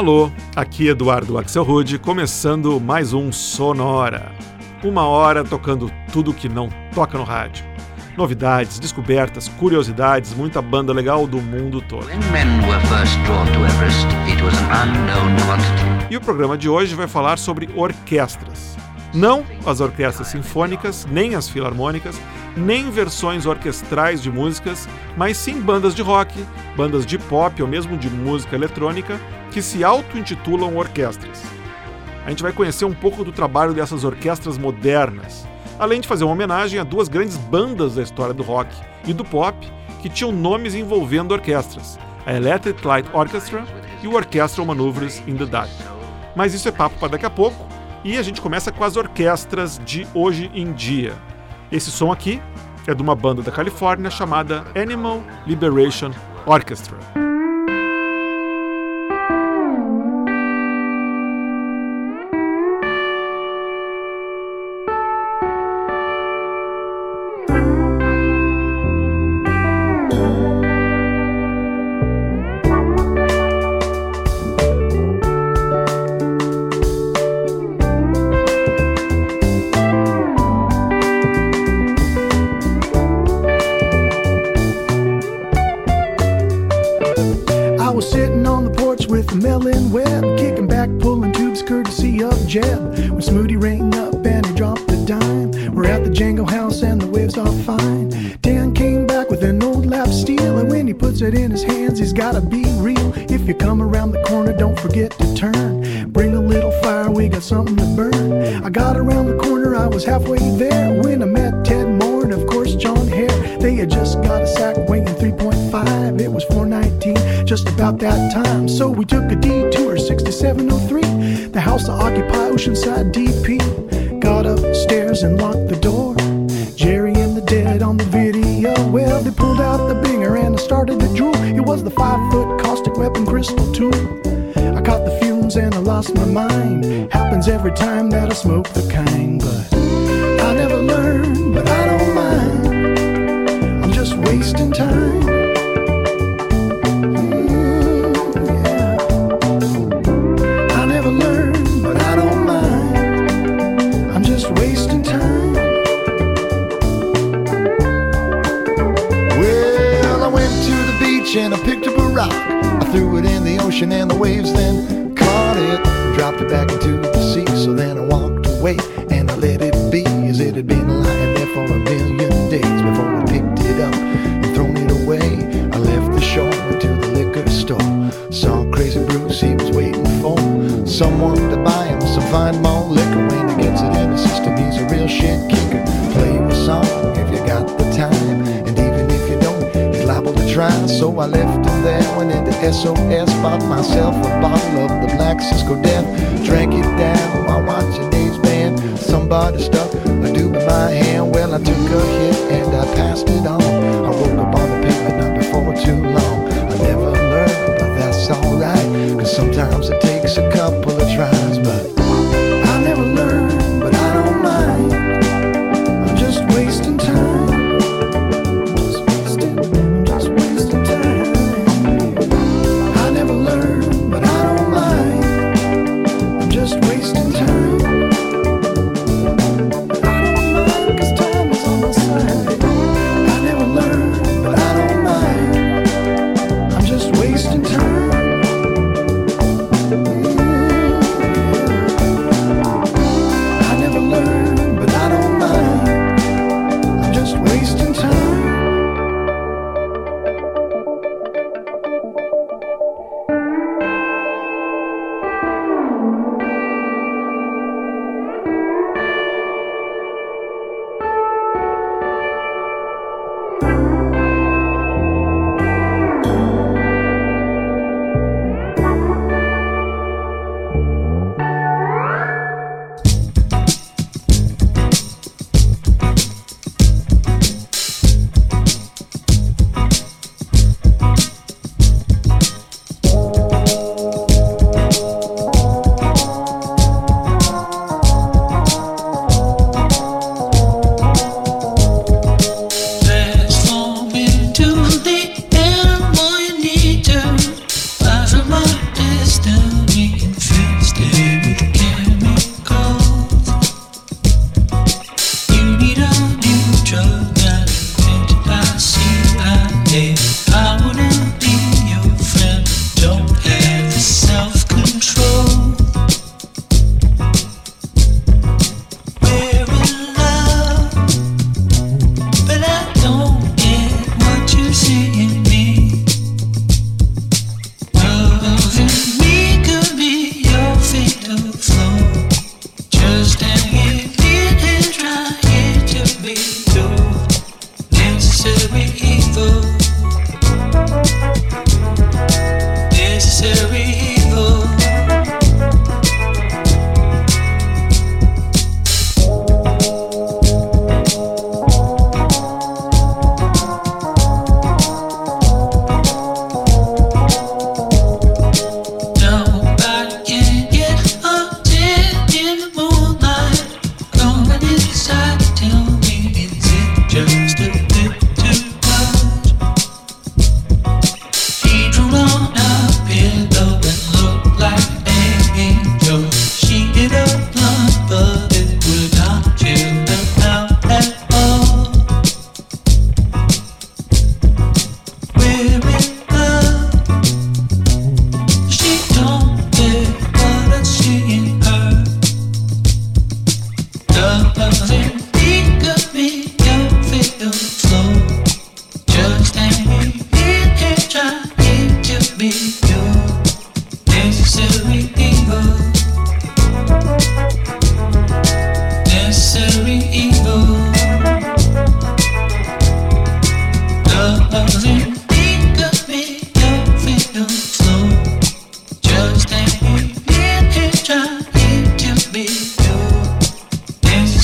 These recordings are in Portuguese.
Alô, aqui Eduardo Axel Rude, começando mais um Sonora. Uma hora tocando tudo que não toca no rádio. Novidades, descobertas, curiosidades, muita banda legal do mundo todo. E o programa de hoje vai falar sobre orquestras. Não as orquestras sinfônicas, nem as filarmônicas, nem versões orquestrais de músicas, mas sim bandas de rock, bandas de pop ou mesmo de música eletrônica que se auto-intitulam orquestras. A gente vai conhecer um pouco do trabalho dessas orquestras modernas, além de fazer uma homenagem a duas grandes bandas da história do rock e do pop que tinham nomes envolvendo orquestras, a Electric Light Orchestra e o Orchestral Maneuvers in the Dark. Mas isso é papo para daqui a pouco, e a gente começa com as orquestras de hoje em dia. Esse som aqui é de uma banda da Califórnia chamada Animal Liberation Orchestra. house and the waves are fine. Dan came back with an old lap steel, and when he puts it in his hands, he's gotta be real. If you come around the corner, don't forget to turn. Bring a little fire, we got something to burn. I got around the corner, I was halfway there when I met Ted Moore and, of course, John Hare. They had just got a sack weighing 3.5, it was 419, just about that time. So we took a detour, 6703, the house to occupy, Oceanside DP. Got upstairs and locked the door. Crystal. I caught the fumes and I lost my mind. Happens every time that I smoke the kind, it in the ocean and the waves then too long. I never learned, but that's alright. Cause sometimes it takes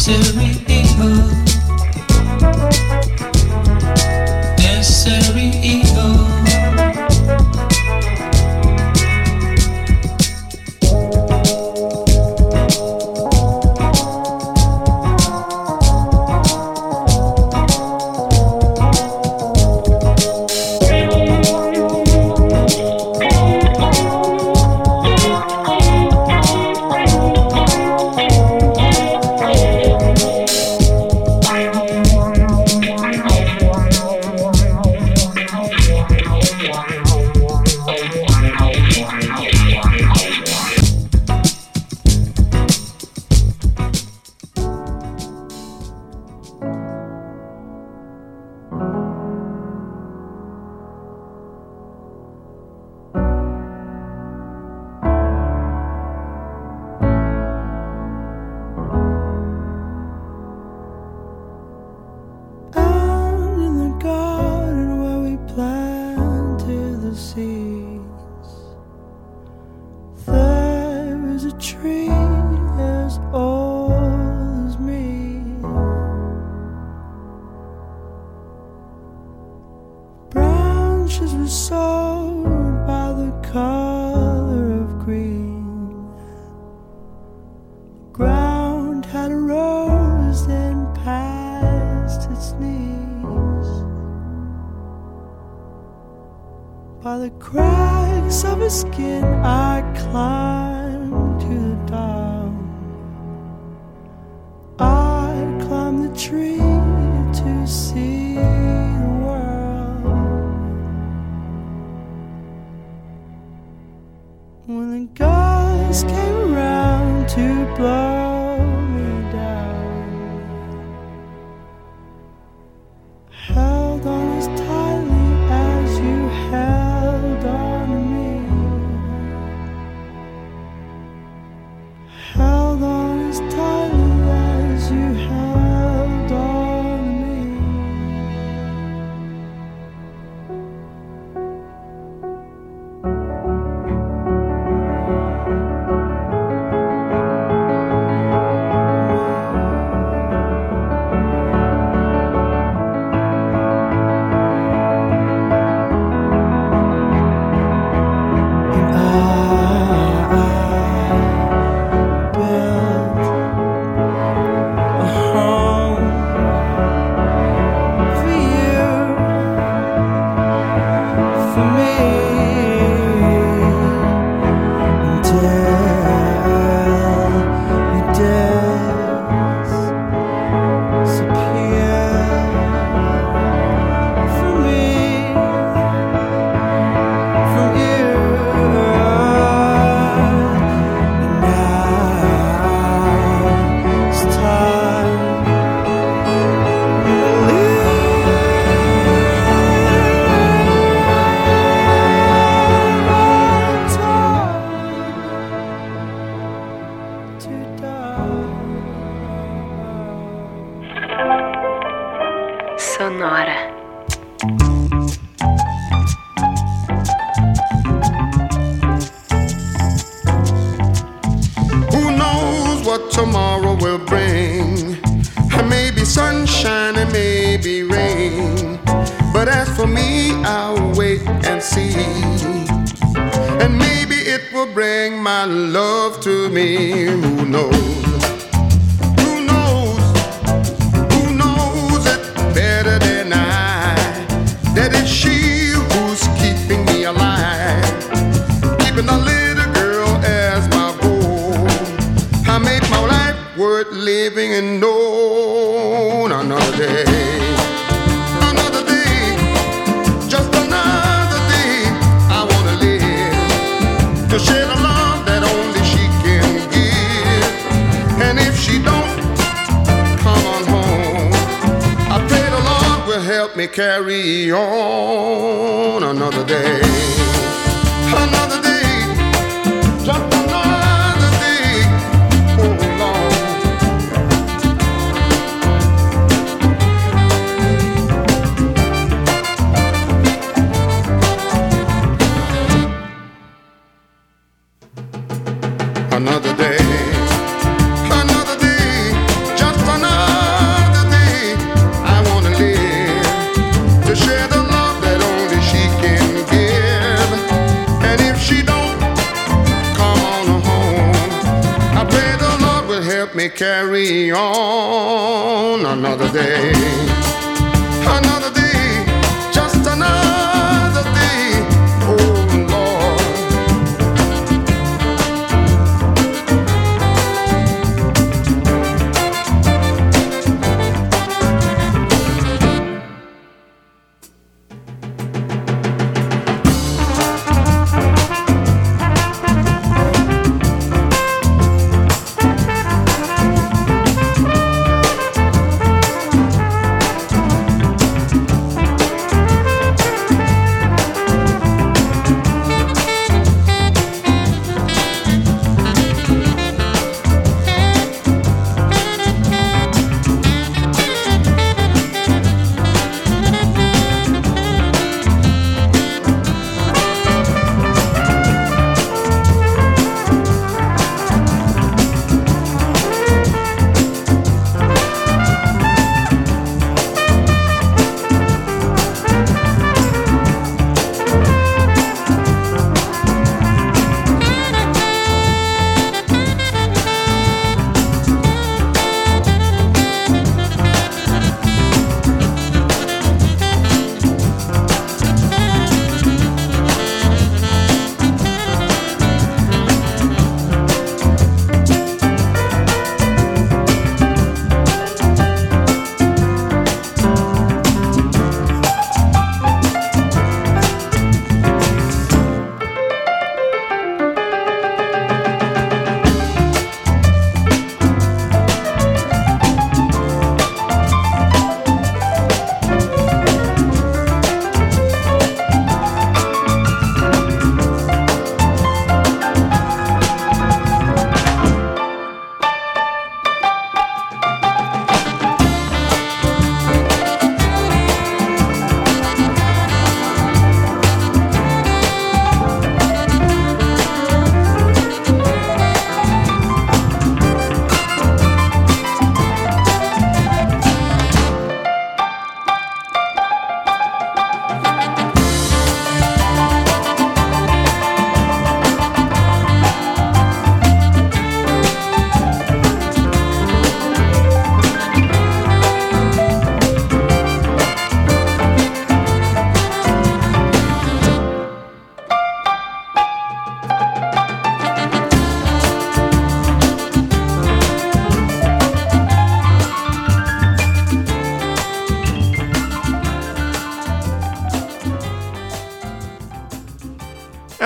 pursuing You. And maybe it will bring my love to me, who knows? carry on another day.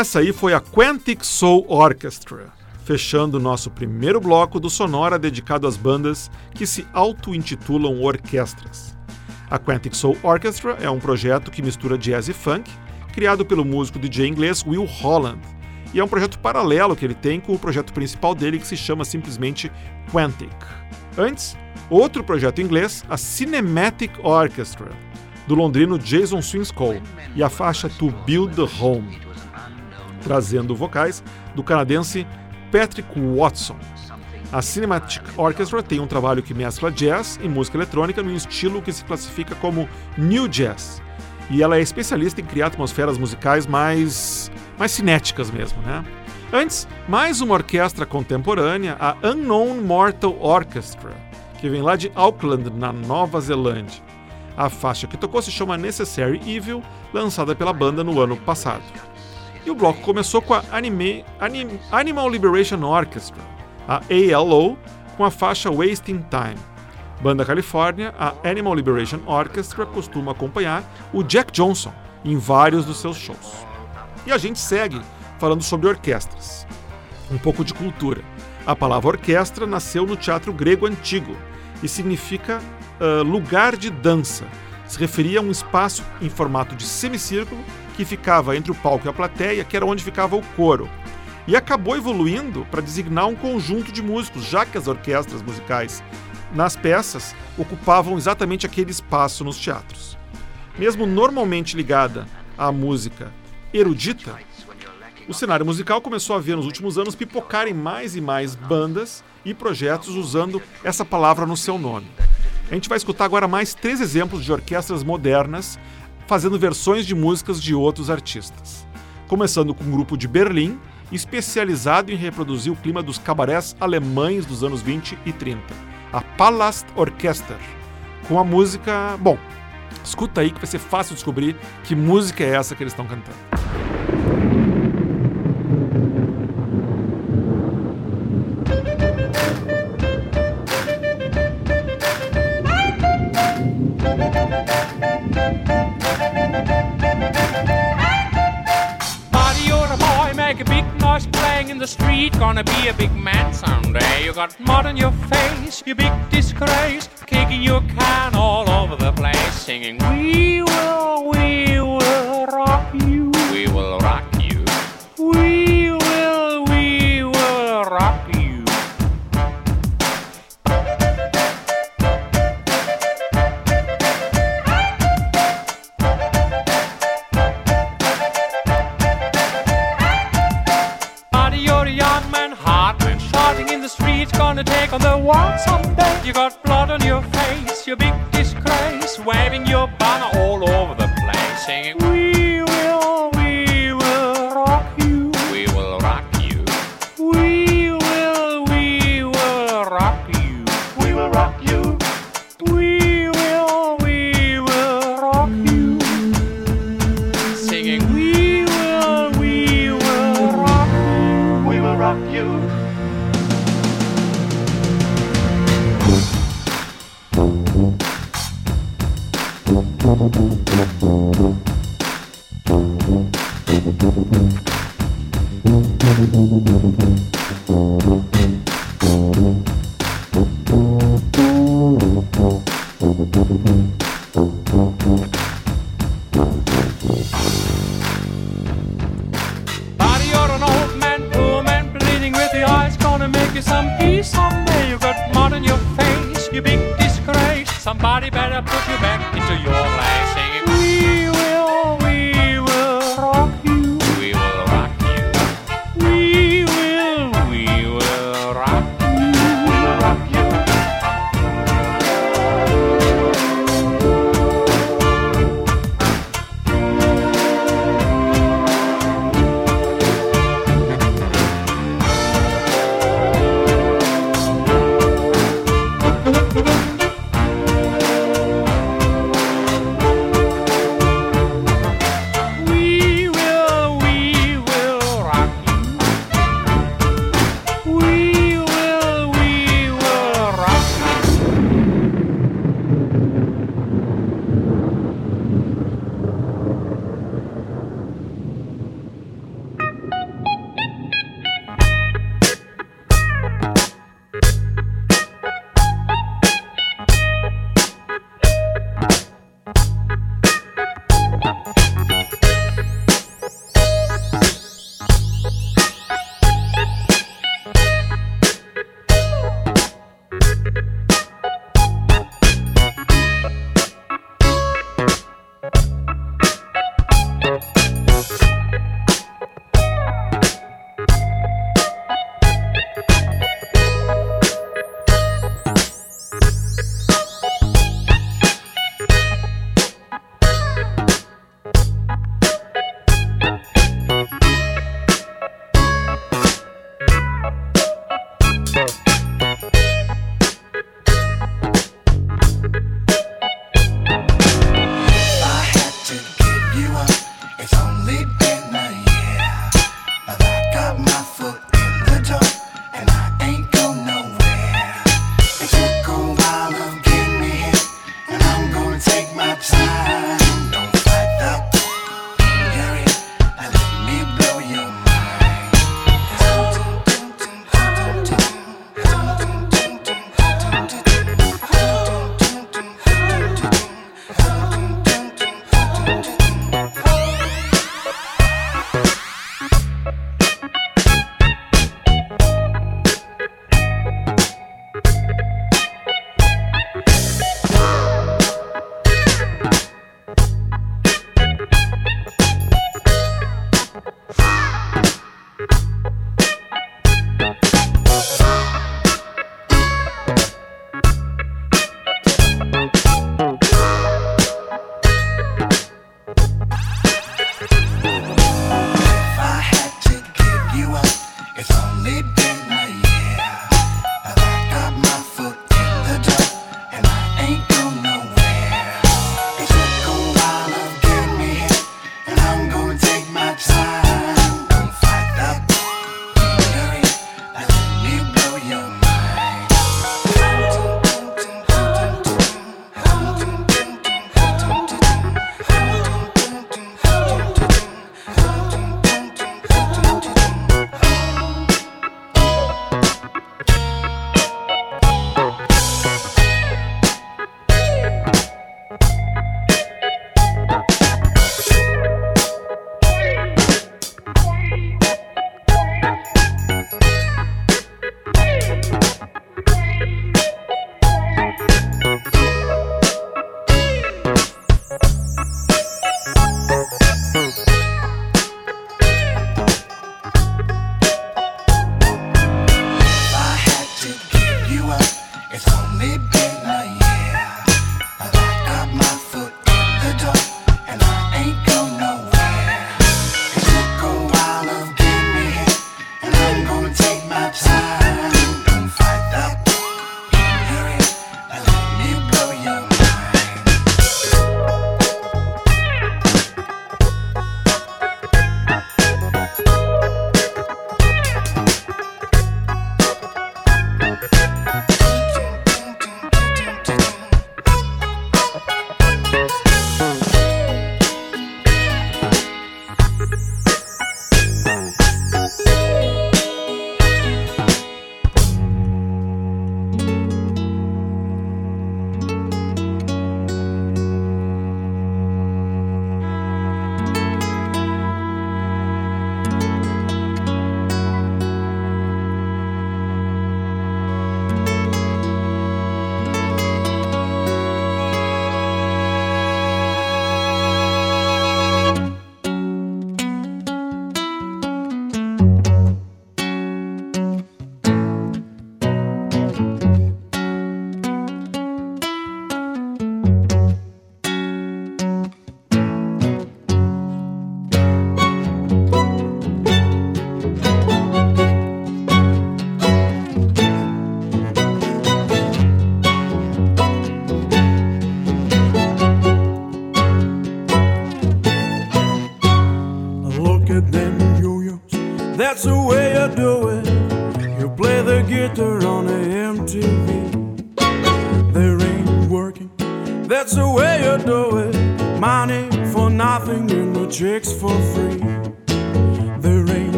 Essa aí foi a Quantic Soul Orchestra, fechando o nosso primeiro bloco do Sonora dedicado às bandas que se auto-intitulam orquestras. A Quantic Soul Orchestra é um projeto que mistura jazz e funk, criado pelo músico DJ inglês Will Holland, e é um projeto paralelo que ele tem com o projeto principal dele que se chama simplesmente Quantic. Antes, outro projeto inglês, a Cinematic Orchestra, do londrino Jason Swinscoe, e a faixa To Build the Home trazendo vocais do canadense Patrick Watson. A Cinematic Orchestra tem um trabalho que mescla jazz e música eletrônica num estilo que se classifica como New Jazz. E ela é especialista em criar atmosferas musicais mais, mais cinéticas mesmo, né? Antes, mais uma orquestra contemporânea, a Unknown Mortal Orchestra, que vem lá de Auckland, na Nova Zelândia. A faixa que tocou se chama Necessary Evil, lançada pela banda no ano passado. E o bloco começou com a Anime, Anim, Animal Liberation Orchestra, a ALO, com a faixa Wasting Time. Banda Califórnia, a Animal Liberation Orchestra costuma acompanhar o Jack Johnson em vários dos seus shows. E a gente segue falando sobre orquestras. Um pouco de cultura. A palavra orquestra nasceu no teatro grego antigo e significa uh, lugar de dança. Se referia a um espaço em formato de semicírculo que ficava entre o palco e a plateia, que era onde ficava o coro. E acabou evoluindo para designar um conjunto de músicos, já que as orquestras musicais nas peças ocupavam exatamente aquele espaço nos teatros. Mesmo normalmente ligada à música erudita, o cenário musical começou a ver nos últimos anos pipocarem mais e mais bandas e projetos usando essa palavra no seu nome. A gente vai escutar agora mais três exemplos de orquestras modernas fazendo versões de músicas de outros artistas. Começando com um grupo de Berlim especializado em reproduzir o clima dos cabarés alemães dos anos 20 e 30, a Palast Orchester, com a música. Bom, escuta aí que vai ser fácil descobrir que música é essa que eles estão cantando. The street. Gonna be a big man someday. You got mud on your face, you big disgrace. Kicking your can all over the place, singing, We will, we will rock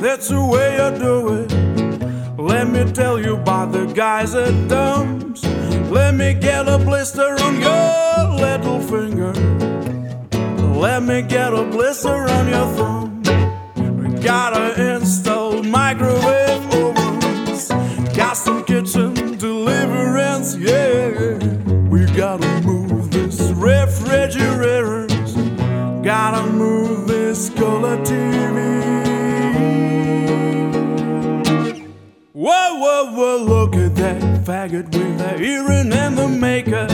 that's the way you do it. Let me tell you about the guys at Dumps. Let me get a blister on your little finger. Let me get a blister on your thumb. We gotta install microwave ovens, custom kitchen deliverance, yeah. We gotta move this refrigerators, gotta move this color TV. Whoa, whoa, whoa, look at that faggot with the earring and the makeup.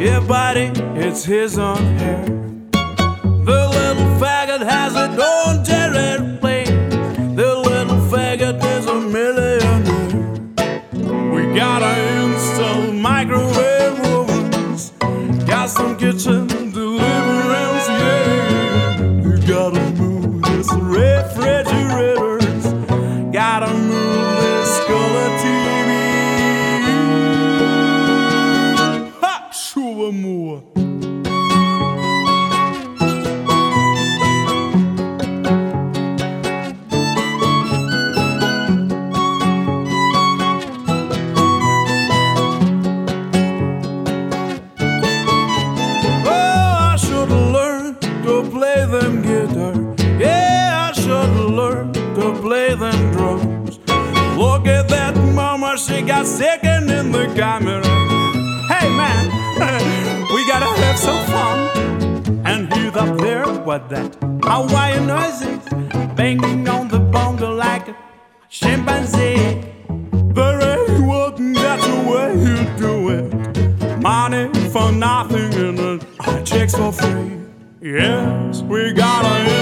Yeah, buddy, it's his own hair. The little faggot has a own jet plane. The little faggot is a millionaire. We gotta install microwave ovens, got some kitchen up there, what that Hawaiian noises, banging on the bongo like a chimpanzee. Ain't one, that's the way you do it. Money for nothing and the checks for free. Yes, we gotta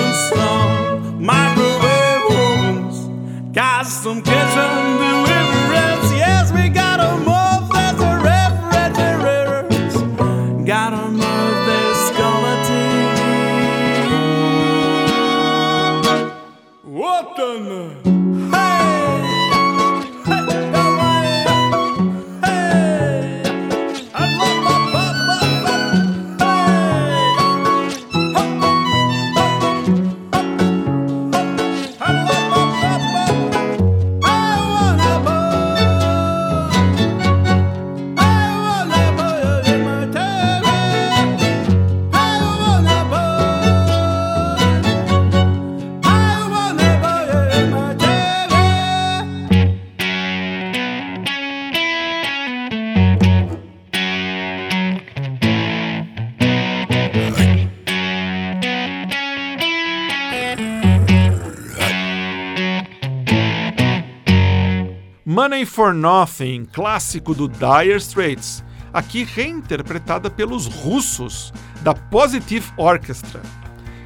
for Nothing, clássico do Dire Straits, aqui reinterpretada pelos russos da Positive Orchestra.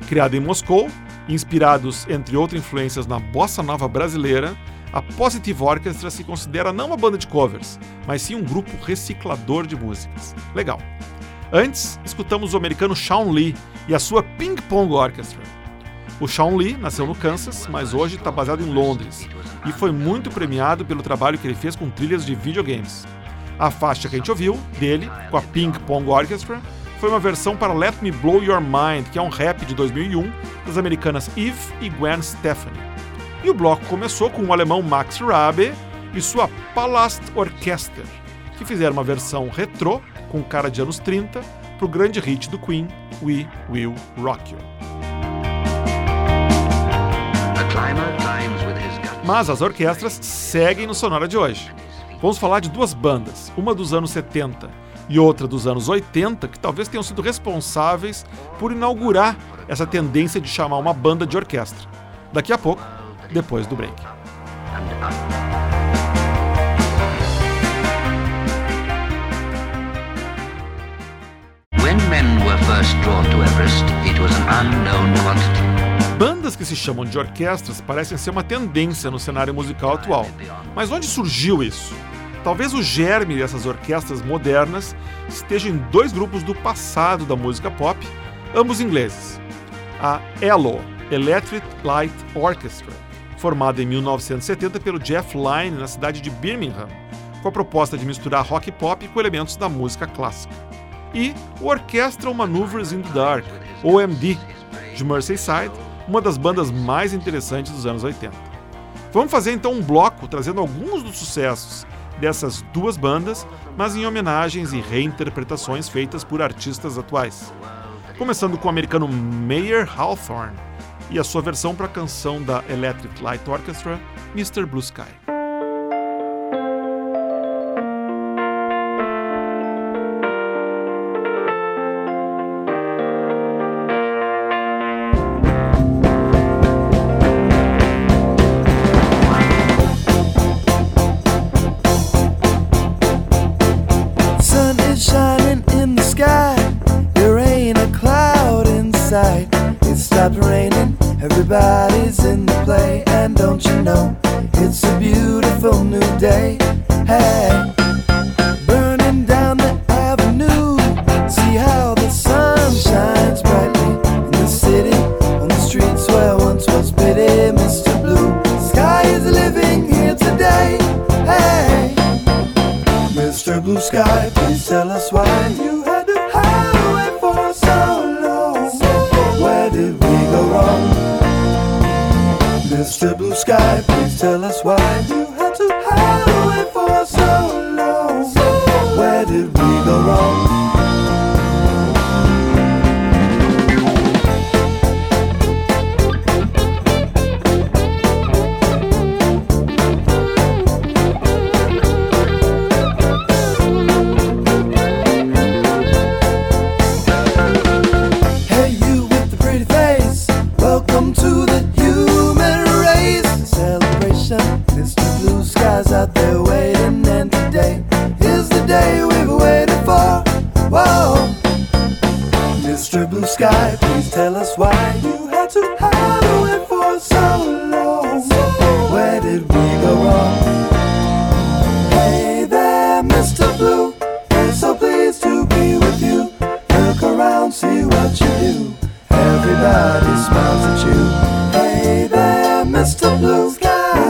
Criada em Moscou, inspirados entre outras influências na bossa nova brasileira, a Positive Orchestra se considera não uma banda de covers, mas sim um grupo reciclador de músicas. Legal. Antes, escutamos o americano Shawn Lee e a sua Ping Pong Orchestra. O Shawn Lee nasceu no Kansas, mas hoje está baseado em Londres e foi muito premiado pelo trabalho que ele fez com trilhas de videogames. A faixa que a gente ouviu, dele, com a Ping Pong Orchestra, foi uma versão para Let Me Blow Your Mind, que é um rap de 2001 das americanas Eve e Gwen Stefani. E o bloco começou com o alemão Max Rabe e sua Palast Orchester, que fizeram uma versão retrô, com cara de anos 30, para o grande hit do Queen, We Will Rock You. Mas as orquestras seguem no Sonora de hoje. Vamos falar de duas bandas, uma dos anos 70 e outra dos anos 80, que talvez tenham sido responsáveis por inaugurar essa tendência de chamar uma banda de orquestra. Daqui a pouco, depois do break. When men were first drawn to Everest, it was an unknown quantity. Bandas que se chamam de orquestras parecem ser uma tendência no cenário musical atual. Mas onde surgiu isso? Talvez o germe dessas orquestras modernas esteja em dois grupos do passado da música pop, ambos ingleses. A ELO, Electric Light Orchestra, formada em 1970 pelo Jeff Lynne na cidade de Birmingham, com a proposta de misturar rock e pop com elementos da música clássica. E o Orchestral Maneuvers in the Dark, OMD, de Merseyside, uma das bandas mais interessantes dos anos 80. Vamos fazer então um bloco trazendo alguns dos sucessos dessas duas bandas, mas em homenagens e reinterpretações feitas por artistas atuais. Começando com o americano Mayer Hawthorne e a sua versão para a canção da Electric Light Orchestra, Mr. Blue Sky.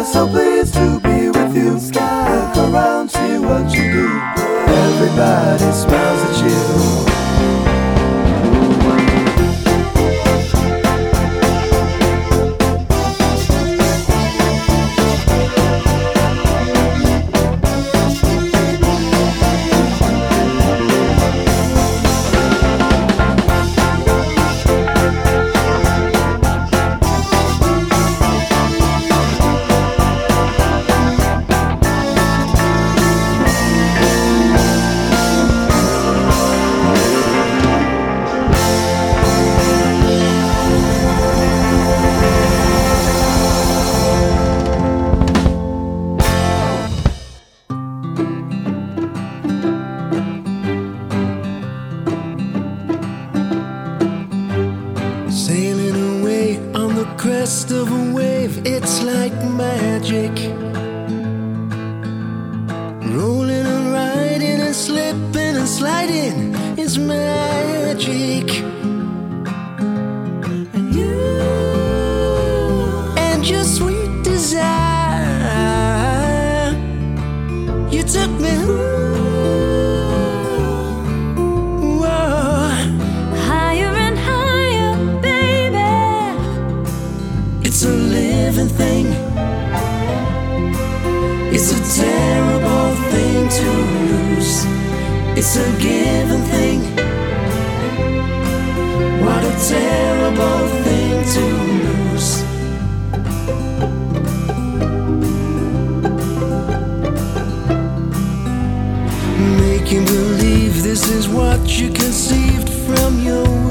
So pleased to be with you. Look around, see what you do. Everybody smiles at you. Making believe this is what you conceived from your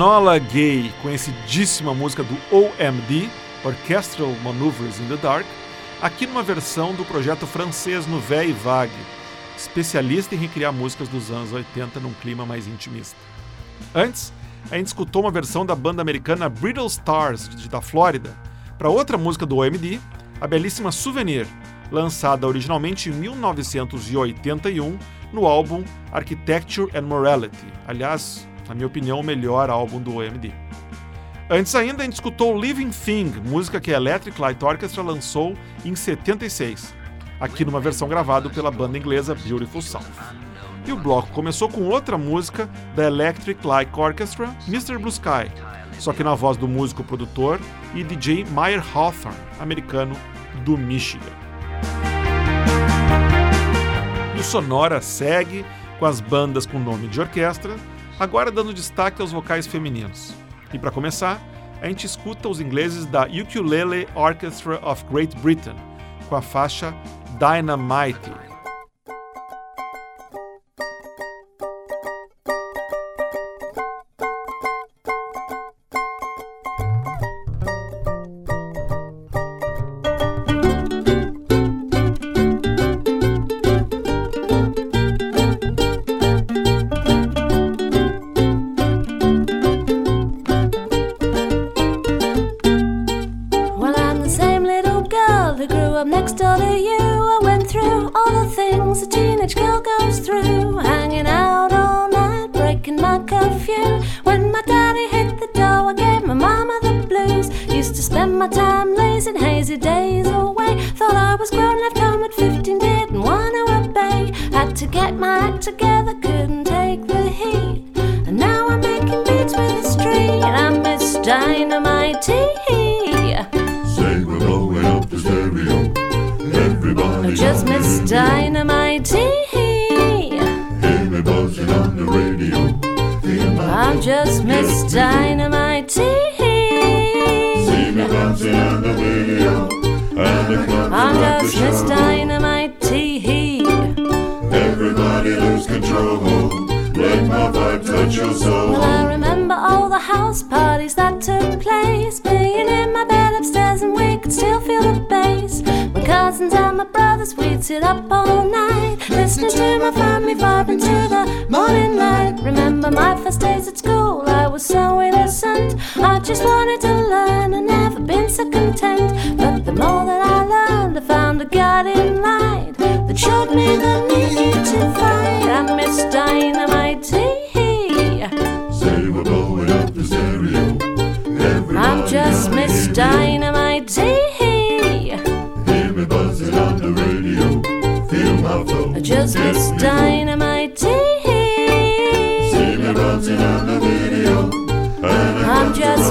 Enola Gay, conhecidíssima música do OMD, Orchestral Maneuvers in the Dark, aqui numa versão do projeto francês Nouvelle Vague, especialista em recriar músicas dos anos 80 num clima mais intimista. Antes, a gente escutou uma versão da banda americana Brittle Stars, da Flórida, para outra música do OMD, a belíssima Souvenir, lançada originalmente em 1981 no álbum Architecture and Morality. Aliás, na minha opinião, o melhor álbum do OMD. Antes ainda, a gente escutou Living Thing, música que a Electric Light Orchestra lançou em 76, aqui numa versão gravada pela banda inglesa Beautiful South. E o bloco começou com outra música da Electric Light Orchestra, Mr. Blue Sky, só que na voz do músico produtor e DJ Meyer Hawthorne, americano do Michigan. E o Sonora segue com as bandas com nome de orquestra, agora dando destaque aos vocais femininos. E para começar, a gente escuta os ingleses da Ukulele Orchestra of Great Britain, com a faixa Dynamite. sit up all night, listening to my family vibe into the morning light. Remember my first days at school, I was so innocent. I just wanted to learn, I've never been so content.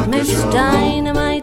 Christmas dynamite.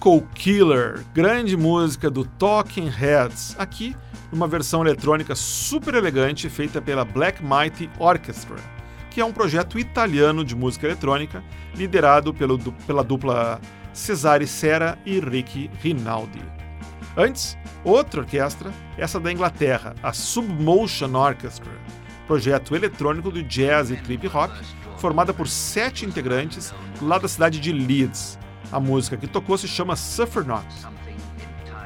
Psycho Killer, grande música do Talking Heads, aqui numa versão eletrônica super elegante feita pela Black Mighty Orchestra, que é um projeto italiano de música eletrônica liderado pelo, pela dupla Cesare Serra e Ricky Rinaldi. Antes, outra orquestra, essa da Inglaterra, a Submotion Orchestra, projeto eletrônico do jazz e trip hop, formada por sete integrantes lá da cidade de Leeds. A música que tocou se chama Suffer Not.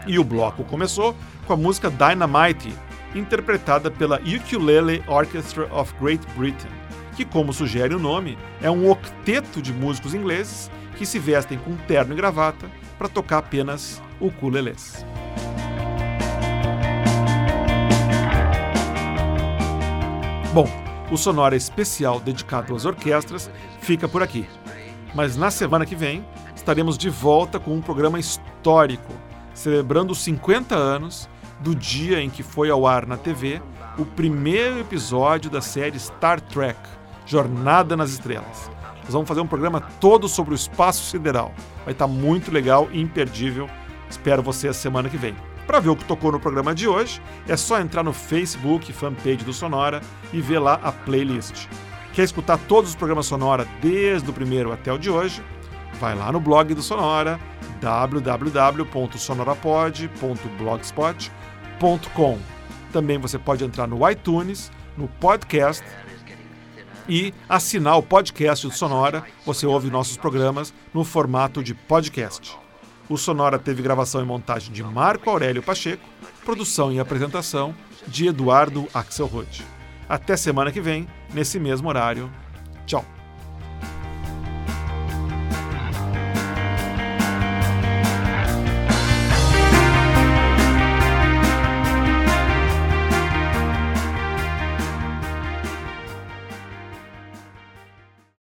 E o bloco começou com a música Dynamite, interpretada pela Ukulele Orchestra of Great Britain, que, como sugere o nome, é um octeto de músicos ingleses que se vestem com terno e gravata para tocar apenas ukuleles. Bom, o Sonora especial dedicado às orquestras fica por aqui. Mas na semana que vem estaremos de volta com um programa histórico, celebrando os 50 anos do dia em que foi ao ar na TV o primeiro episódio da série Star Trek Jornada nas Estrelas. Nós vamos fazer um programa todo sobre o espaço sideral. Vai estar muito legal e imperdível. Espero você a semana que vem. Para ver o que tocou no programa de hoje, é só entrar no Facebook, fanpage do Sonora e ver lá a playlist. Quer escutar todos os programas Sonora desde o primeiro até o de hoje? Vai lá no blog do Sonora, www.sonorapod.blogspot.com. Também você pode entrar no iTunes, no podcast e assinar o podcast do Sonora. Você ouve nossos programas no formato de podcast. O Sonora teve gravação e montagem de Marco Aurélio Pacheco, produção e apresentação de Eduardo Axelrod. Até semana que vem, nesse mesmo horário. Tchau.